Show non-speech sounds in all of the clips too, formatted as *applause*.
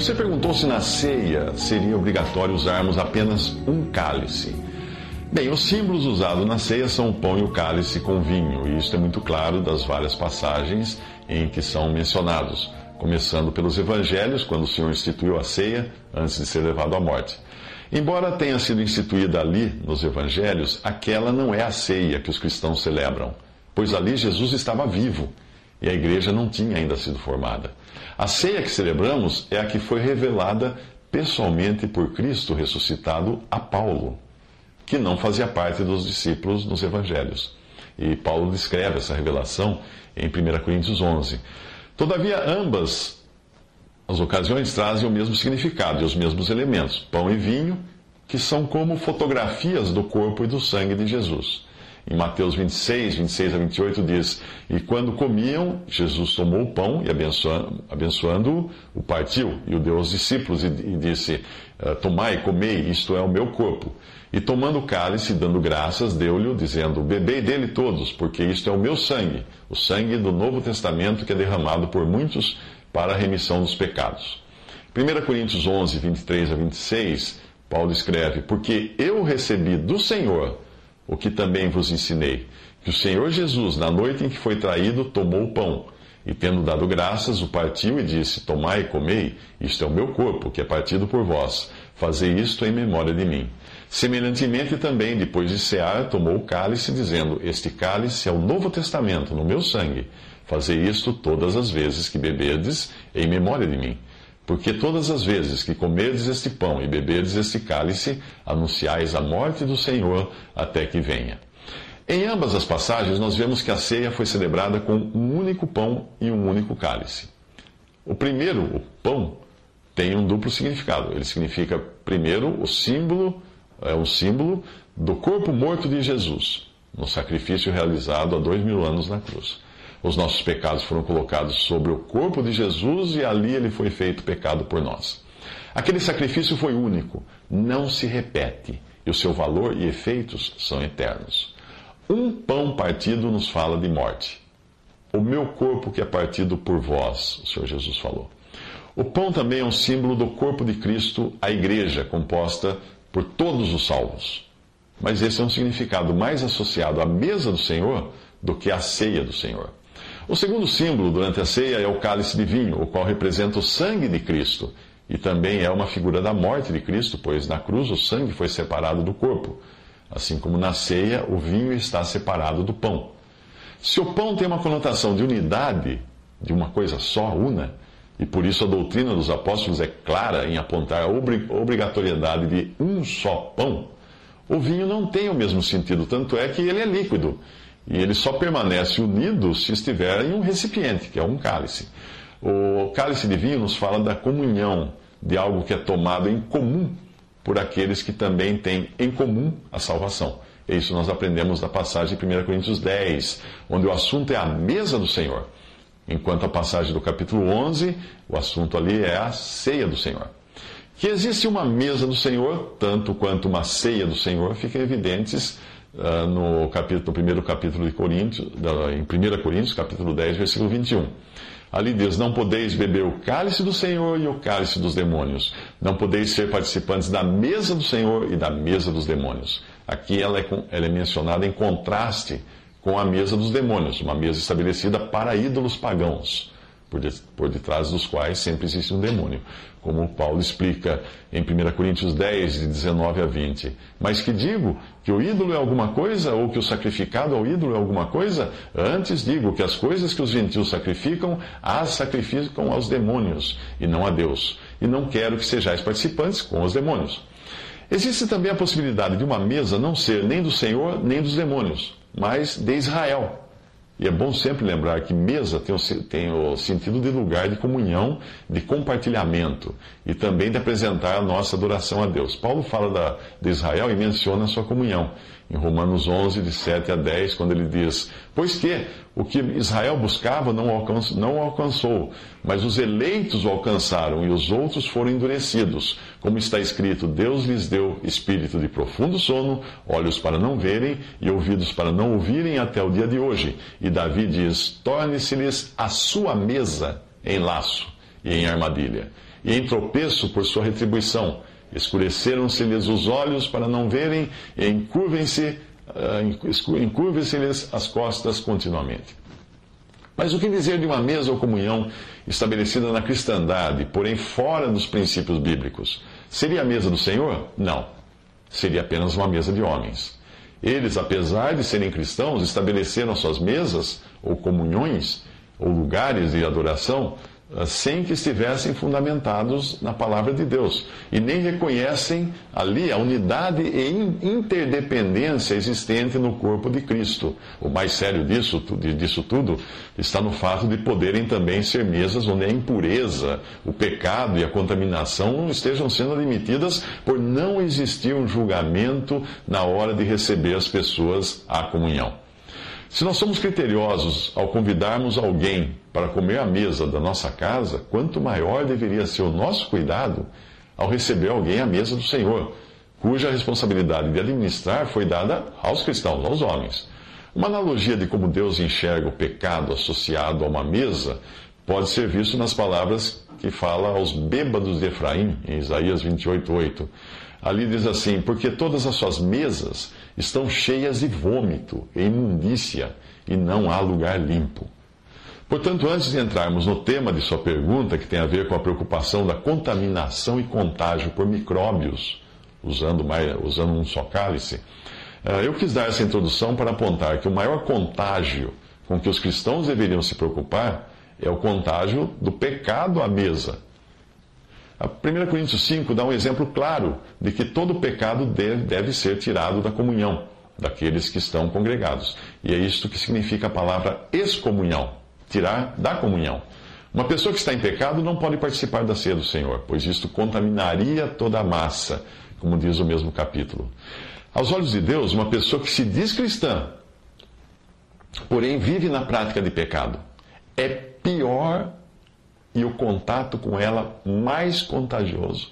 Você perguntou se na ceia seria obrigatório usarmos apenas um cálice. Bem, os símbolos usados na ceia são o pão e o cálice com vinho, e isso é muito claro das várias passagens em que são mencionados, começando pelos evangelhos, quando o Senhor instituiu a ceia antes de ser levado à morte. Embora tenha sido instituída ali nos evangelhos, aquela não é a ceia que os cristãos celebram, pois ali Jesus estava vivo e a igreja não tinha ainda sido formada. A ceia que celebramos é a que foi revelada pessoalmente por Cristo ressuscitado a Paulo que não fazia parte dos discípulos nos evangelhos. E Paulo descreve essa revelação em 1 Coríntios 11. Todavia, ambas as ocasiões trazem o mesmo significado e os mesmos elementos, pão e vinho, que são como fotografias do corpo e do sangue de Jesus. Em Mateus 26, 26 a 28 diz: E quando comiam, Jesus tomou o pão e abençoando, abençoando o partiu e o deu aos discípulos e, e disse: eh, Tomai, comei, isto é o meu corpo. E tomando o cálice, dando graças, deu-lhe, dizendo: Bebei dele todos, porque isto é o meu sangue, o sangue do Novo Testamento que é derramado por muitos para a remissão dos pecados. 1 Coríntios 11, 23 a 26, Paulo escreve: Porque eu recebi do Senhor o que também vos ensinei, que o Senhor Jesus, na noite em que foi traído, tomou o pão. E tendo dado graças, o partiu e disse: Tomai e comei, isto é o meu corpo, que é partido por vós. Fazei isto em memória de mim. Semelhantemente, também, depois de cear, tomou o cálice, dizendo: Este cálice é o Novo Testamento, no meu sangue. Fazei isto todas as vezes que beberdes, em memória de mim. Porque todas as vezes que comerdes este pão e beberdes este cálice, anunciais a morte do Senhor até que venha. Em ambas as passagens, nós vemos que a ceia foi celebrada com um único pão e um único cálice. O primeiro, o pão, tem um duplo significado. Ele significa, primeiro, o símbolo é um símbolo do corpo morto de Jesus, no sacrifício realizado há dois mil anos na cruz. Os nossos pecados foram colocados sobre o corpo de Jesus e ali ele foi feito pecado por nós. Aquele sacrifício foi único, não se repete, e o seu valor e efeitos são eternos. Um pão partido nos fala de morte. O meu corpo que é partido por vós, o Senhor Jesus falou. O pão também é um símbolo do corpo de Cristo, a igreja, composta por todos os salvos. Mas esse é um significado mais associado à mesa do Senhor do que à ceia do Senhor. O segundo símbolo durante a ceia é o cálice de vinho, o qual representa o sangue de Cristo e também é uma figura da morte de Cristo, pois na cruz o sangue foi separado do corpo, assim como na ceia o vinho está separado do pão. Se o pão tem uma conotação de unidade, de uma coisa só, una, e por isso a doutrina dos apóstolos é clara em apontar a obrigatoriedade de um só pão, o vinho não tem o mesmo sentido, tanto é que ele é líquido. E ele só permanece unido se estiver em um recipiente, que é um cálice. O cálice de vinho nos fala da comunhão, de algo que é tomado em comum por aqueles que também têm em comum a salvação. E isso nós aprendemos da passagem de 1 Coríntios 10, onde o assunto é a mesa do Senhor. Enquanto a passagem do capítulo 11, o assunto ali é a ceia do Senhor. Que existe uma mesa do Senhor, tanto quanto uma ceia do Senhor, fica evidentes no, capítulo, primeiro capítulo de Coríntios, em 1 Coríntios, capítulo 10, versículo 21. Ali diz: Não podeis beber o cálice do Senhor e o cálice dos demônios. Não podeis ser participantes da mesa do Senhor e da mesa dos demônios. Aqui ela é, ela é mencionada em contraste com a mesa dos demônios, uma mesa estabelecida para ídolos pagãos. Por, de, por detrás dos quais sempre existe um demônio. Como Paulo explica em 1 Coríntios 10, de 19 a 20. Mas que digo? Que o ídolo é alguma coisa? Ou que o sacrificado ao ídolo é alguma coisa? Antes digo que as coisas que os gentios sacrificam, as sacrificam aos demônios, e não a Deus. E não quero que sejais participantes com os demônios. Existe também a possibilidade de uma mesa não ser nem do Senhor, nem dos demônios, mas de Israel. E é bom sempre lembrar que mesa tem o, tem o, sentido de lugar de comunhão, de compartilhamento e também de apresentar a nossa adoração a Deus. Paulo fala da, de Israel e menciona a sua comunhão em Romanos 11, de 7 a 10, quando ele diz: Pois que o que Israel buscava não alcançou, não alcançou, mas os eleitos o alcançaram e os outros foram endurecidos. Como está escrito: Deus lhes deu espírito de profundo sono, olhos para não verem e ouvidos para não ouvirem até o dia de hoje. E Davi diz: Torne-se-lhes a sua mesa em laço e em armadilha, e em tropeço por sua retribuição Escureceram-se-lhes os olhos para não verem, e encurvem-se uh, encurvem-se-lhes as costas continuamente. Mas o que dizer de uma mesa ou comunhão estabelecida na cristandade, porém fora dos princípios bíblicos? Seria a mesa do Senhor? Não. Seria apenas uma mesa de homens. Eles, apesar de serem cristãos, estabeleceram suas mesas ou comunhões ou lugares de adoração sem que estivessem fundamentados na palavra de Deus. E nem reconhecem ali a unidade e interdependência existente no corpo de Cristo. O mais sério disso, disso tudo está no fato de poderem também ser mesas onde a impureza, o pecado e a contaminação estejam sendo admitidas por não existir um julgamento na hora de receber as pessoas à comunhão. Se nós somos criteriosos ao convidarmos alguém para comer à mesa da nossa casa, quanto maior deveria ser o nosso cuidado ao receber alguém à mesa do Senhor, cuja responsabilidade de administrar foi dada aos cristãos, aos homens. Uma analogia de como Deus enxerga o pecado associado a uma mesa pode ser visto nas palavras que fala aos bêbados de Efraim, em Isaías 28:8. Ali diz assim: Porque todas as suas mesas estão cheias de vômito e imundícia, e não há lugar limpo. Portanto, antes de entrarmos no tema de sua pergunta, que tem a ver com a preocupação da contaminação e contágio por micróbios, usando, mais, usando um só cálice, eh, eu quis dar essa introdução para apontar que o maior contágio com que os cristãos deveriam se preocupar é o contágio do pecado à mesa. A 1 Coríntios 5 dá um exemplo claro de que todo pecado deve, ser tirado da comunhão daqueles que estão congregados. E é isto que significa a palavra excomunhão tirar da comunhão. Uma pessoa que está em pecado não pode participar da ceia do Senhor, pois isto contaminaria toda a massa, como diz o mesmo capítulo. Aos olhos de Deus, uma pessoa que se diz cristã, porém vive na prática de pecado, é pior e o contato com ela mais contagioso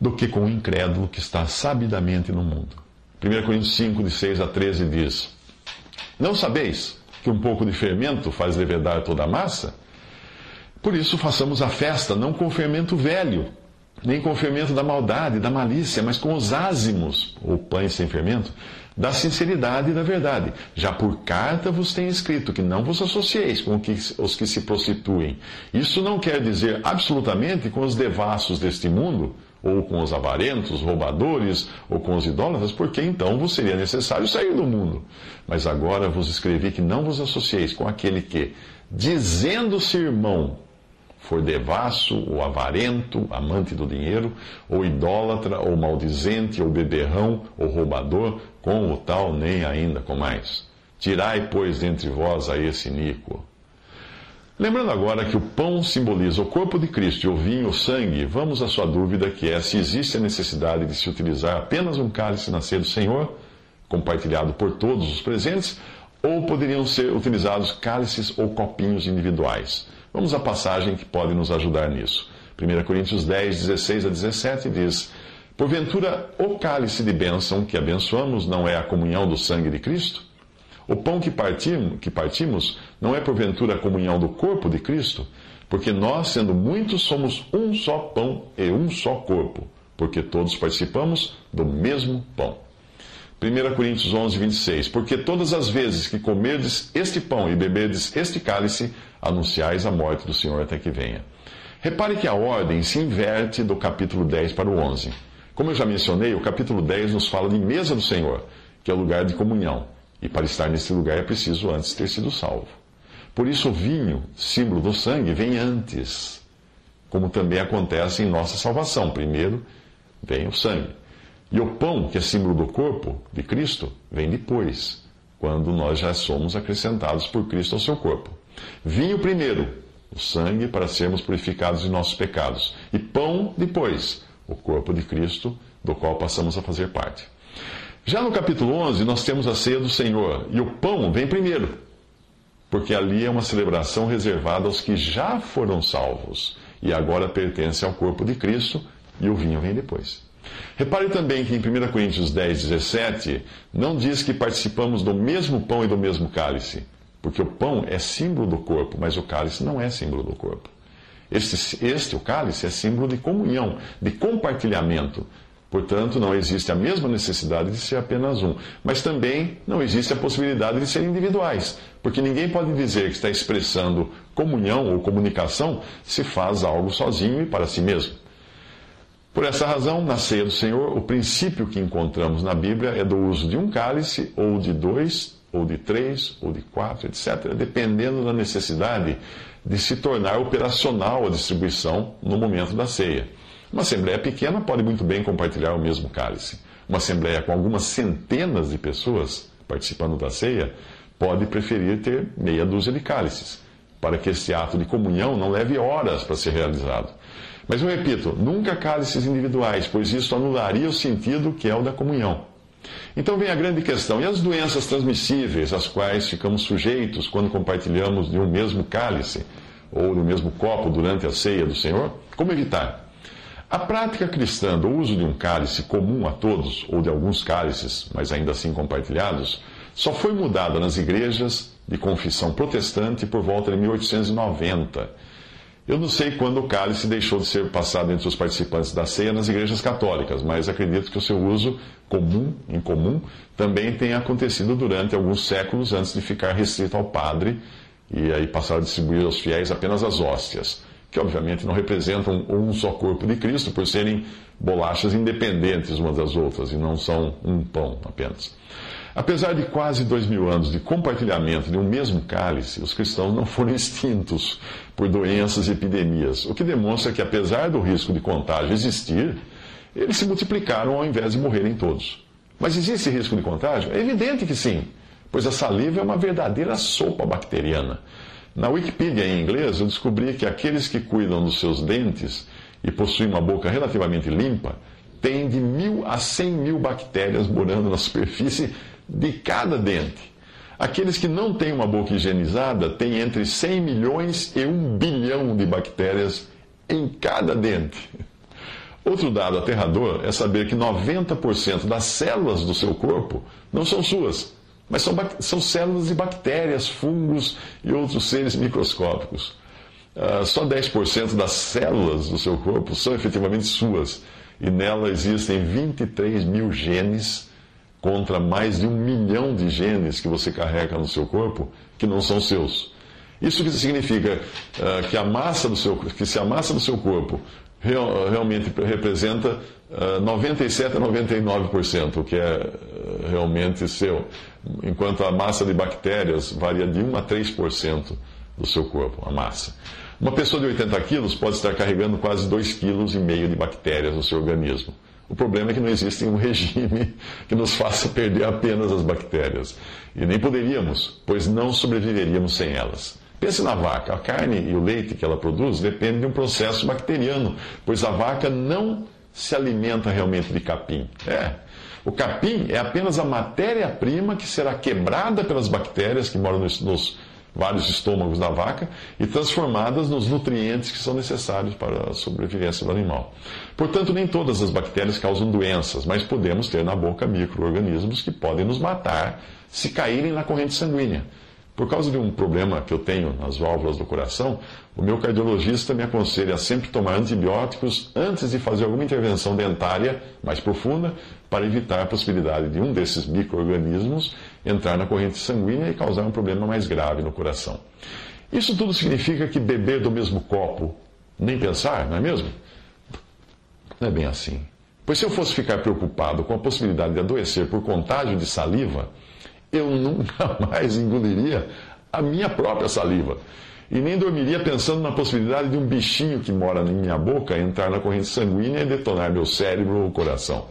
do que com o incrédulo que está sabidamente no mundo. 1 Coríntios 5, de 6 a 13 diz: Não sabeis que um pouco de fermento faz levedar toda a massa? Por isso façamos a festa não com fermento velho, nem com fermento da maldade, da malícia, mas com os ázimos, ou pães sem fermento, da sinceridade e da verdade. Já por carta vos tenho escrito que não vos associeis com os que se prostituem. Isso não quer dizer absolutamente com os devassos deste mundo, ou com os avarentos, roubadores, ou com os idólatras, porque então vos seria necessário sair do mundo. Mas agora vos escrevi que não vos associeis com aquele que, dizendo-se irmão, for devasso, ou avarento, amante do dinheiro, ou idólatra, ou maldizente, ou beberrão, ou roubador, com o tal nem ainda com mais. Tirai, pois, dentre vós a esse iníquo. Lembrando agora que o pão simboliza o corpo de Cristo e o vinho o sangue, vamos à sua dúvida que é se existe a necessidade de se utilizar apenas um cálice na ceia do Senhor, compartilhado por todos os presentes, ou poderiam ser utilizados cálices ou copinhos individuais. Vamos à passagem que pode nos ajudar nisso. 1 Coríntios 10, 16 a 17 diz: Porventura, o cálice de bênção que abençoamos não é a comunhão do sangue de Cristo? O pão que partimos, que partimos não é porventura a comunhão do corpo de Cristo? Porque nós, sendo muitos, somos um só pão e um só corpo, porque todos participamos do mesmo pão. 1 Coríntios 11, 26. Porque todas as vezes que comerdes este pão e beberdes este cálice, anunciais a morte do Senhor até que venha. Repare que a ordem se inverte do capítulo 10 para o 11. Como eu já mencionei, o capítulo 10 nos fala de mesa do Senhor, que é o lugar de comunhão. E para estar nesse lugar é preciso antes ter sido salvo. Por isso, o vinho, símbolo do sangue, vem antes, como também acontece em nossa salvação. Primeiro vem o sangue. E o pão, que é símbolo do corpo de Cristo, vem depois, quando nós já somos acrescentados por Cristo ao seu corpo. Vinho primeiro, o sangue para sermos purificados de nossos pecados. E pão depois, o corpo de Cristo, do qual passamos a fazer parte. Já no capítulo 11, nós temos a ceia do Senhor, e o pão vem primeiro, porque ali é uma celebração reservada aos que já foram salvos e agora pertence ao corpo de Cristo, e o vinho vem depois. Repare também que em 1 Coríntios 10, 17, não diz que participamos do mesmo pão e do mesmo cálice, porque o pão é símbolo do corpo, mas o cálice não é símbolo do corpo. Este, este, o cálice, é símbolo de comunhão, de compartilhamento. Portanto, não existe a mesma necessidade de ser apenas um. Mas também não existe a possibilidade de ser individuais, porque ninguém pode dizer que está expressando comunhão ou comunicação se faz algo sozinho e para si mesmo. Por essa razão, na ceia do Senhor, o princípio que encontramos na Bíblia é do uso de um cálice, ou de dois, ou de três, ou de quatro, etc., dependendo da necessidade de se tornar operacional a distribuição no momento da ceia. Uma assembleia pequena pode muito bem compartilhar o mesmo cálice. Uma assembleia com algumas centenas de pessoas participando da ceia pode preferir ter meia dúzia de cálices, para que esse ato de comunhão não leve horas para ser realizado. Mas eu repito, nunca cálices individuais, pois isso anularia o sentido que é o da comunhão. Então vem a grande questão: e as doenças transmissíveis às quais ficamos sujeitos quando compartilhamos de um mesmo cálice ou do mesmo copo durante a ceia do Senhor? Como evitar? A prática cristã do uso de um cálice comum a todos, ou de alguns cálices, mas ainda assim compartilhados, só foi mudada nas igrejas de confissão protestante por volta de 1890 eu não sei quando o cálice deixou de ser passado entre os participantes da ceia nas igrejas católicas, mas acredito que o seu uso comum, em comum, também tenha acontecido durante alguns séculos antes de ficar restrito ao padre e aí passar a distribuir aos fiéis apenas as hóstias, que obviamente não representam um só corpo de Cristo por serem bolachas independentes umas das outras e não são um pão apenas. Apesar de quase dois mil anos de compartilhamento de um mesmo cálice, os cristãos não foram extintos por doenças e epidemias, o que demonstra que, apesar do risco de contágio existir, eles se multiplicaram ao invés de morrerem todos. Mas existe risco de contágio? É evidente que sim, pois a saliva é uma verdadeira sopa bacteriana. Na Wikipedia em inglês, eu descobri que aqueles que cuidam dos seus dentes e possuem uma boca relativamente limpa têm de mil a cem mil bactérias morando na *laughs* superfície de cada dente. Aqueles que não têm uma boca higienizada têm entre 100 milhões e 1 bilhão de bactérias em cada dente. Outro dado aterrador é saber que 90% das células do seu corpo não são suas, mas são, são células de bactérias, fungos e outros seres microscópicos. Uh, só 10% das células do seu corpo são efetivamente suas, e nela existem 23 mil genes contra mais de um milhão de genes que você carrega no seu corpo que não são seus. Isso significa uh, que a massa do seu que se a massa do seu corpo real, realmente representa uh, 97 a 99%, o que é uh, realmente seu, enquanto a massa de bactérias varia de 1 a 3% do seu corpo, a massa. Uma pessoa de 80 quilos pode estar carregando quase 2,5 kg de bactérias no seu organismo. O problema é que não existe um regime que nos faça perder apenas as bactérias. E nem poderíamos, pois não sobreviveríamos sem elas. Pense na vaca. A carne e o leite que ela produz dependem de um processo bacteriano, pois a vaca não se alimenta realmente de capim. É. O capim é apenas a matéria-prima que será quebrada pelas bactérias que moram nos, nos vários estômagos da vaca e transformadas nos nutrientes que são necessários para a sobrevivência do animal. Portanto, nem todas as bactérias causam doenças, mas podemos ter na boca micro-organismos que podem nos matar se caírem na corrente sanguínea. Por causa de um problema que eu tenho nas válvulas do coração, o meu cardiologista me aconselha a sempre tomar antibióticos antes de fazer alguma intervenção dentária mais profunda, para evitar a possibilidade de um desses micro-organismos entrar na corrente sanguínea e causar um problema mais grave no coração. Isso tudo significa que beber do mesmo copo, nem pensar, não é mesmo? Não é bem assim. Pois se eu fosse ficar preocupado com a possibilidade de adoecer por contágio de saliva, eu *laughs* nunca mais engoliria a minha própria saliva. E nem dormiria pensando na possibilidade de um bichinho que mora em minha boca entrar na corrente sanguínea e detonar meu cérebro ou coração.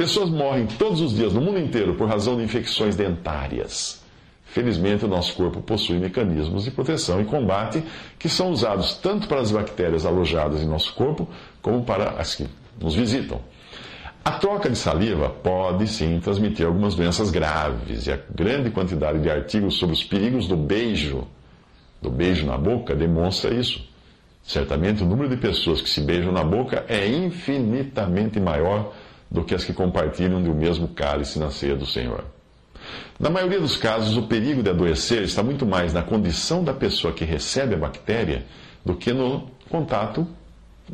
Pessoas morrem todos os dias no mundo inteiro por razão de infecções dentárias. Felizmente, o nosso corpo possui mecanismos de proteção e combate que são usados tanto para as bactérias alojadas em nosso corpo como para as que nos visitam. A troca de saliva pode sim transmitir algumas doenças graves e a grande quantidade de artigos sobre os perigos do beijo do beijo na boca demonstra isso. Certamente o número de pessoas que se beijam na boca é infinitamente maior do que as que compartilham do mesmo cálice na ceia do Senhor. Na maioria dos casos, o perigo de adoecer está muito mais na condição da pessoa que recebe a bactéria do que no contato,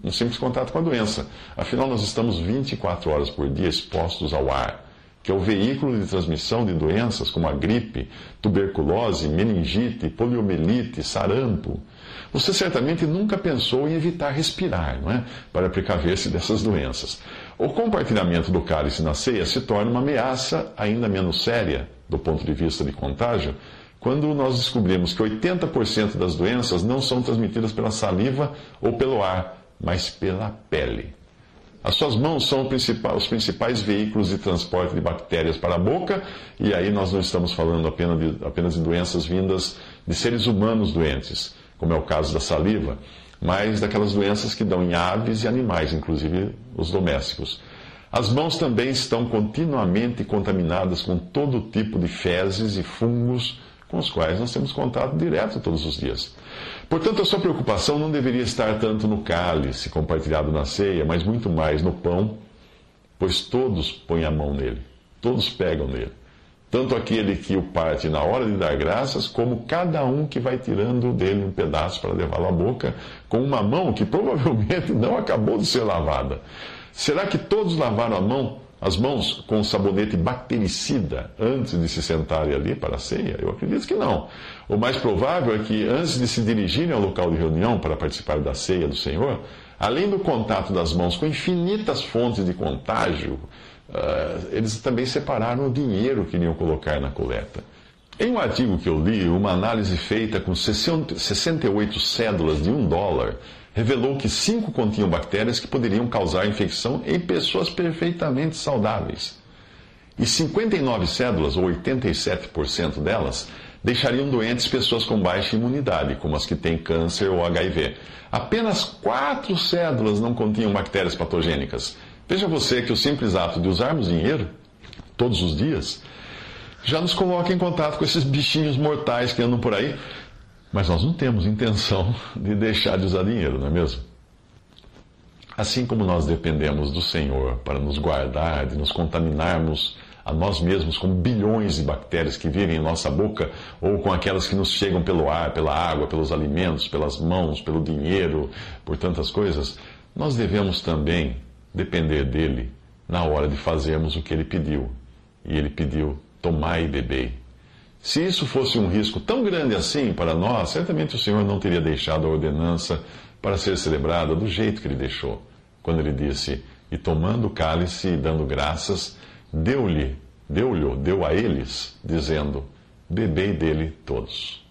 no simples contato com a doença. Afinal, nós estamos 24 horas por dia expostos ao ar que é o veículo de transmissão de doenças como a gripe, tuberculose, meningite, poliomielite, sarampo. Você certamente nunca pensou em evitar respirar, não é? Para precaver-se dessas doenças. O compartilhamento do cálice na ceia se torna uma ameaça ainda menos séria, do ponto de vista de contágio, quando nós descobrimos que 80% das doenças não são transmitidas pela saliva ou pelo ar, mas pela pele. As suas mãos são os principais veículos de transporte de bactérias para a boca, e aí nós não estamos falando apenas de, apenas de doenças vindas de seres humanos doentes, como é o caso da saliva, mas daquelas doenças que dão em aves e animais, inclusive os domésticos. As mãos também estão continuamente contaminadas com todo tipo de fezes e fungos com os quais nós temos contato direto todos os dias. Portanto, a sua preocupação não deveria estar tanto no cálice compartilhado na ceia, mas muito mais no pão, pois todos põem a mão nele, todos pegam nele. Tanto aquele que o parte na hora de dar graças, como cada um que vai tirando dele um pedaço para levá-lo à boca, com uma mão que provavelmente não acabou de ser lavada. Será que todos lavaram a mão as mãos com sabonete bactericida antes de se sentarem ali para a ceia? Eu acredito que não. O mais provável é que antes de se dirigirem ao local de reunião para participar da ceia do Senhor, além do contato das mãos com infinitas fontes de contágio, uh, eles também separaram o dinheiro que iriam colocar na coleta. Em um artigo que eu li, uma análise feita com 68 cédulas de um dólar revelou que cinco continham bactérias que poderiam causar infecção em pessoas perfeitamente saudáveis. E 59 cédulas, ou 87% delas, deixariam doentes pessoas com baixa imunidade, como as que têm câncer ou HIV. Apenas quatro cédulas não continham bactérias patogênicas. Veja você que o simples ato de usarmos dinheiro todos os dias já nos coloca em contato com esses bichinhos mortais que andam por aí mas nós não temos intenção *laughs* de deixar de usar dinheiro, não é mesmo? Assim como nós dependemos do Senhor para nos guardar, de nos contaminarmos a nós mesmos com bilhões de bactérias que vivem em nossa boca, ou com aquelas que nos chegam pelo ar, pela água, pelos alimentos, pelas mãos, pelo dinheiro, por tantas coisas, nós devemos também depender dele na hora de fazermos o que ele pediu. E ele pediu: tomai e bebei se isso fosse um risco tão grande assim para nós, certamente o Senhor não teria deixado a ordenança para ser celebrada do jeito que ele deixou, quando ele disse: E tomando o cálice e dando graças, deu-lhe, deu-lhe, deu a eles, dizendo: Bebei dele todos.